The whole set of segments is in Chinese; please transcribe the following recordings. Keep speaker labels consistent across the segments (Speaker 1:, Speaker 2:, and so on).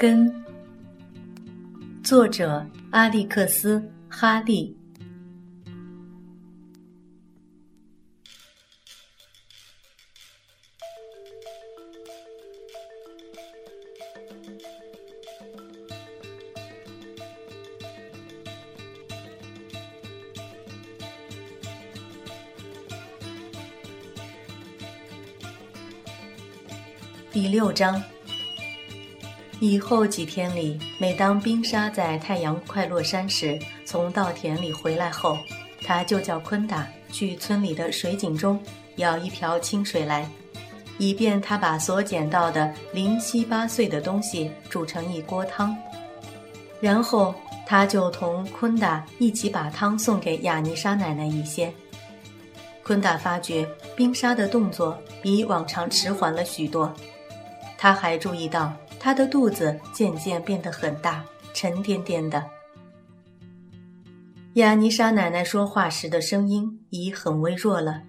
Speaker 1: 根，作者阿历克斯·哈利。第六章。以后几天里，每当冰沙在太阳快落山时从稻田里回来后，他就叫昆达去村里的水井中舀一瓢清水来，以便他把所捡到的零七八碎的东西煮成一锅汤。然后他就同昆达一起把汤送给雅尼莎奶奶一些。昆达发觉冰沙的动作比往常迟缓了许多，他还注意到。他的肚子渐渐变得很大，沉甸甸的。亚尼莎奶奶说话时的声音已很微弱了，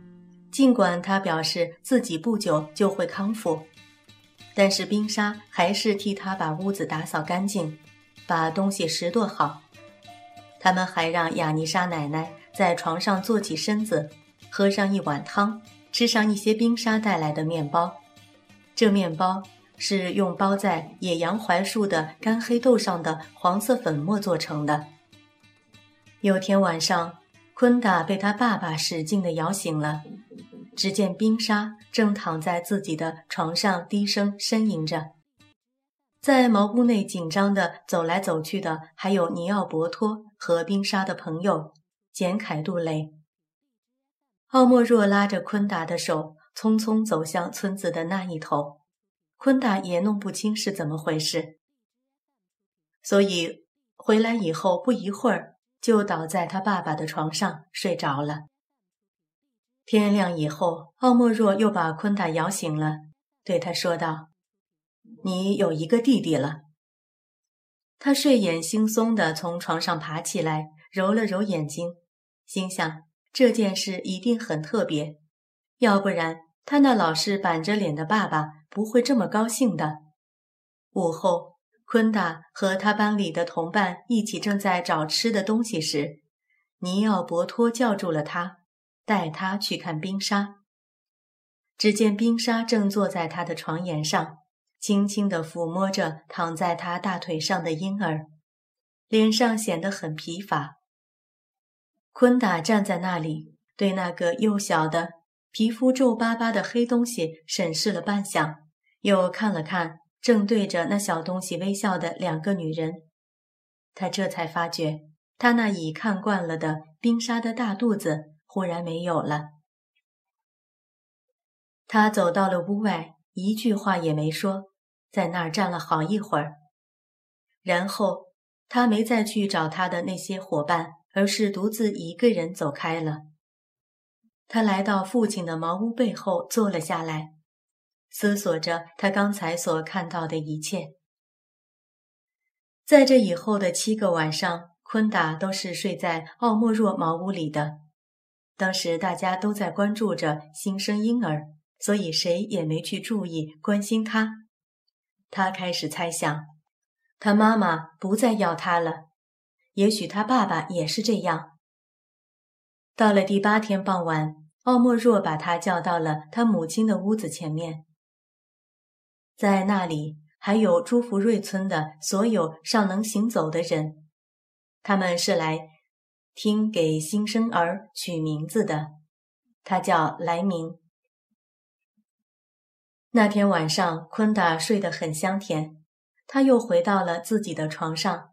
Speaker 1: 尽管她表示自己不久就会康复，但是冰沙还是替她把屋子打扫干净，把东西拾掇好。他们还让亚尼莎奶奶在床上坐起身子，喝上一碗汤，吃上一些冰沙带来的面包。这面包。是用包在野洋槐树的干黑豆上的黄色粉末做成的。有天晚上，昆达被他爸爸使劲地摇醒了，只见冰沙正躺在自己的床上低声呻吟着。在茅屋内紧张地走来走去的还有尼奥伯托和冰沙的朋友简凯杜雷。奥莫若拉着昆达的手，匆匆走向村子的那一头。昆达也弄不清是怎么回事，所以回来以后不一会儿就倒在他爸爸的床上睡着了。天亮以后，奥莫若又把昆达摇醒了，对他说道：“你有一个弟弟了。”他睡眼惺忪地从床上爬起来，揉了揉眼睛，心想这件事一定很特别，要不然。他那老是板着脸的爸爸不会这么高兴的。午后，昆达和他班里的同伴一起正在找吃的东西时，尼奥伯托叫住了他，带他去看冰沙。只见冰沙正坐在他的床沿上，轻轻地抚摸着躺在他大腿上的婴儿，脸上显得很疲乏。昆达站在那里，对那个幼小的。皮肤皱巴巴的黑东西审视了半晌，又看了看正对着那小东西微笑的两个女人，他这才发觉，他那已看惯了的冰沙的大肚子忽然没有了。他走到了屋外，一句话也没说，在那儿站了好一会儿，然后他没再去找他的那些伙伴，而是独自一个人走开了。他来到父亲的茅屋背后坐了下来，思索着他刚才所看到的一切。在这以后的七个晚上，昆达都是睡在奥莫若茅屋里的。当时大家都在关注着新生婴儿，所以谁也没去注意关心他。他开始猜想，他妈妈不再要他了，也许他爸爸也是这样。到了第八天傍晚。奥莫若把他叫到了他母亲的屋子前面，在那里还有朱福瑞村的所有尚能行走的人，他们是来听给新生儿取名字的。他叫莱明。那天晚上，昆达睡得很香甜，他又回到了自己的床上，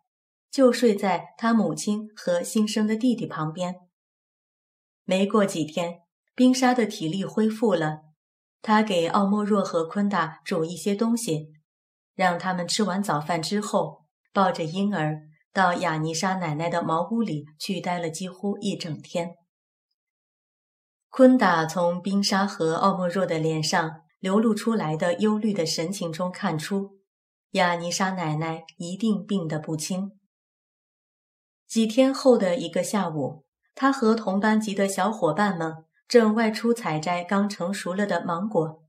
Speaker 1: 就睡在他母亲和新生的弟弟旁边。没过几天。冰沙的体力恢复了，他给奥莫若和昆达煮一些东西，让他们吃完早饭之后，抱着婴儿到雅尼莎奶奶的茅屋里去待了几乎一整天。昆达从冰沙和奥莫若的脸上流露出来的忧虑的神情中看出，雅尼莎奶奶一定病得不轻。几天后的一个下午，他和同班级的小伙伴们。正外出采摘刚成熟了的芒果，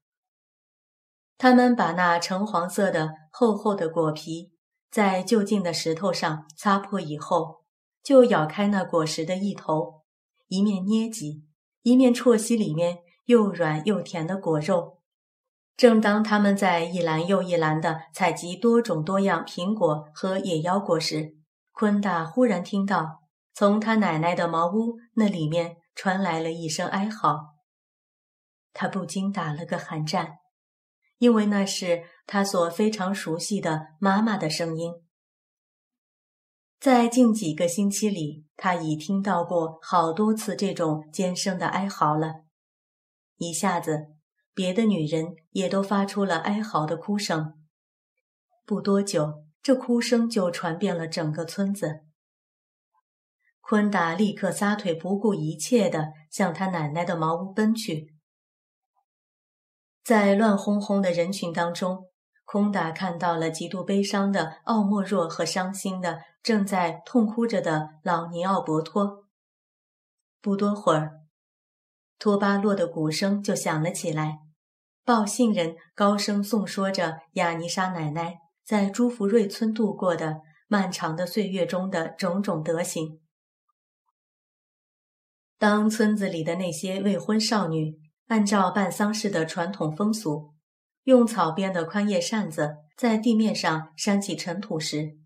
Speaker 1: 他们把那橙黄色的厚厚的果皮在就近的石头上擦破以后，就咬开那果实的一头，一面捏挤，一面啜吸里面又软又甜的果肉。正当他们在一篮又一篮的采集多种多样苹果和野腰果时，昆达忽然听到从他奶奶的茅屋那里面传来了一声哀嚎。他不禁打了个寒战，因为那是他所非常熟悉的妈妈的声音。在近几个星期里，他已听到过好多次这种尖声的哀嚎了，一下子。别的女人也都发出了哀嚎的哭声。不多久，这哭声就传遍了整个村子。昆达立刻撒腿，不顾一切地向他奶奶的茅屋奔去。在乱哄哄的人群当中，昆达看到了极度悲伤的奥莫若和伤心的正在痛哭着的老尼奥伯托。不多会儿，托巴洛的鼓声就响了起来。报信人高声诵说着亚尼莎奶奶在朱福瑞村度过的漫长的岁月中的种种德行。当村子里的那些未婚少女按照办丧事的传统风俗，用草编的宽叶扇子在地面上扇起尘土时，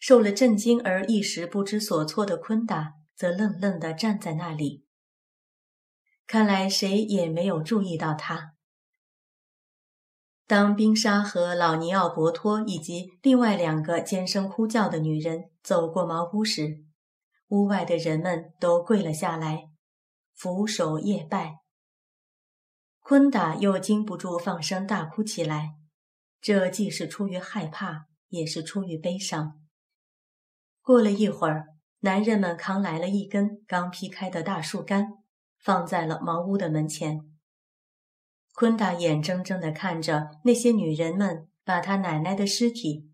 Speaker 1: 受了震惊而一时不知所措的昆达则愣愣地站在那里。看来谁也没有注意到他。当冰沙和老尼奥伯托以及另外两个尖声呼叫的女人走过茅屋时，屋外的人们都跪了下来，俯首夜拜。昆达又禁不住放声大哭起来，这既是出于害怕，也是出于悲伤。过了一会儿，男人们扛来了一根刚劈开的大树干，放在了茅屋的门前。昆达眼睁睁地看着那些女人们把他奶奶的尸体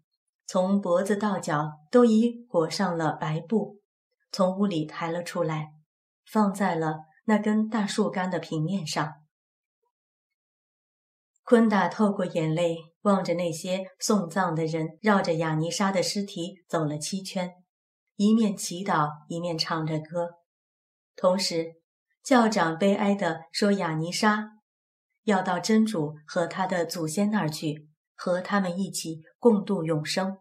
Speaker 1: 从脖子到脚都已裹上了白布，从屋里抬了出来，放在了那根大树干的平面上。昆达透过眼泪望着那些送葬的人，绕着雅尼莎的尸体走了七圈，一面祈祷，一面唱着歌，同时校长悲哀地说：“雅尼莎。”要到真主和他的祖先那儿去，和他们一起共度永生。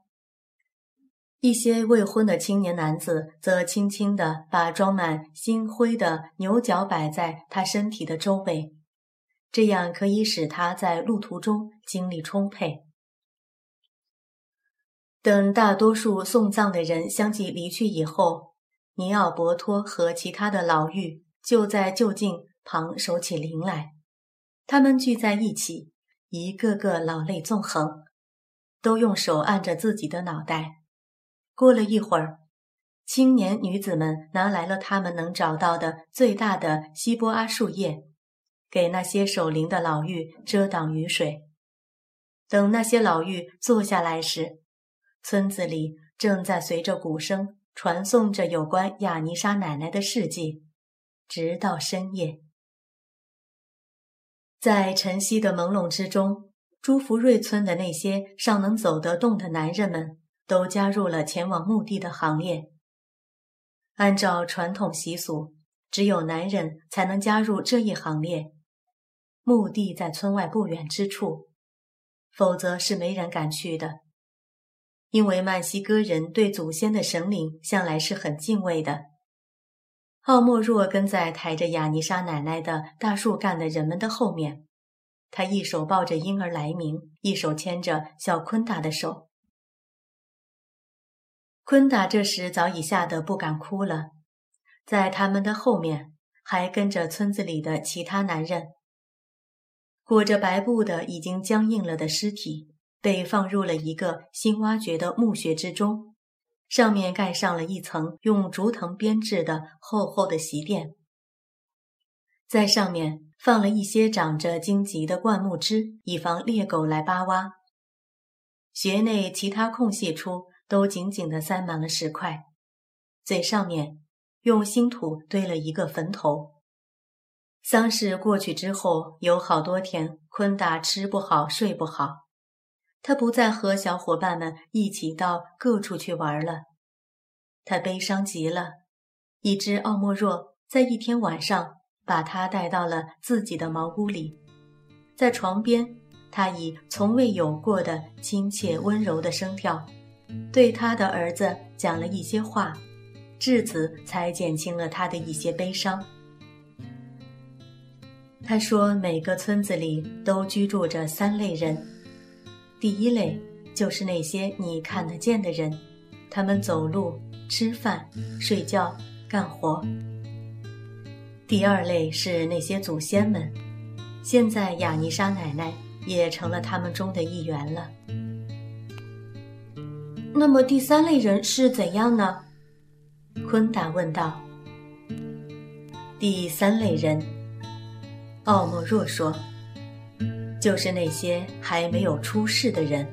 Speaker 1: 一些未婚的青年男子则轻轻地把装满星灰的牛角摆在他身体的周围，这样可以使他在路途中精力充沛。等大多数送葬的人相继离去以后，尼奥伯托和其他的老妪就在就近旁守起灵来。他们聚在一起，一个个老泪纵横，都用手按着自己的脑袋。过了一会儿，青年女子们拿来了他们能找到的最大的西波阿树叶，给那些守灵的老妪遮挡雨水。等那些老妪坐下来时，村子里正在随着鼓声传颂着有关亚尼莎奶奶的事迹，直到深夜。在晨曦的朦胧之中，朱福瑞村的那些尚能走得动的男人们都加入了前往墓地的行列。按照传统习俗，只有男人才能加入这一行列。墓地在村外不远之处，否则是没人敢去的。因为曼西哥人对祖先的神灵向来是很敬畏的。奥莫若跟在抬着雅尼莎奶奶的大树干的人们的后面，他一手抱着婴儿莱明，一手牵着小昆达的手。昆达这时早已吓得不敢哭了，在他们的后面还跟着村子里的其他男人。裹着白布的已经僵硬了的尸体被放入了一个新挖掘的墓穴之中。上面盖上了一层用竹藤编制的厚厚的席垫，在上面放了一些长着荆棘的灌木枝，以防猎狗来扒挖。穴内其他空隙处都紧紧地塞满了石块，最上面用新土堆了一个坟头。丧事过去之后，有好多天，昆达吃不好睡不好，他不再和小伙伴们一起到各处去玩了。他悲伤极了，一只奥莫若在一天晚上把他带到了自己的茅屋里，在床边，他以从未有过的亲切温柔的声调，对他的儿子讲了一些话，至此才减轻了他的一些悲伤。他说：“每个村子里都居住着三类人，第一类就是那些你看得见的人，他们走路、吃饭、睡觉、干活。第二类是那些祖先们，现在雅尼莎奶奶也成了他们中的一员了。
Speaker 2: 那么第三类人是怎样呢？”
Speaker 1: 昆达问道。第三类人。奥莫若说：“就是那些还没有出世的人。”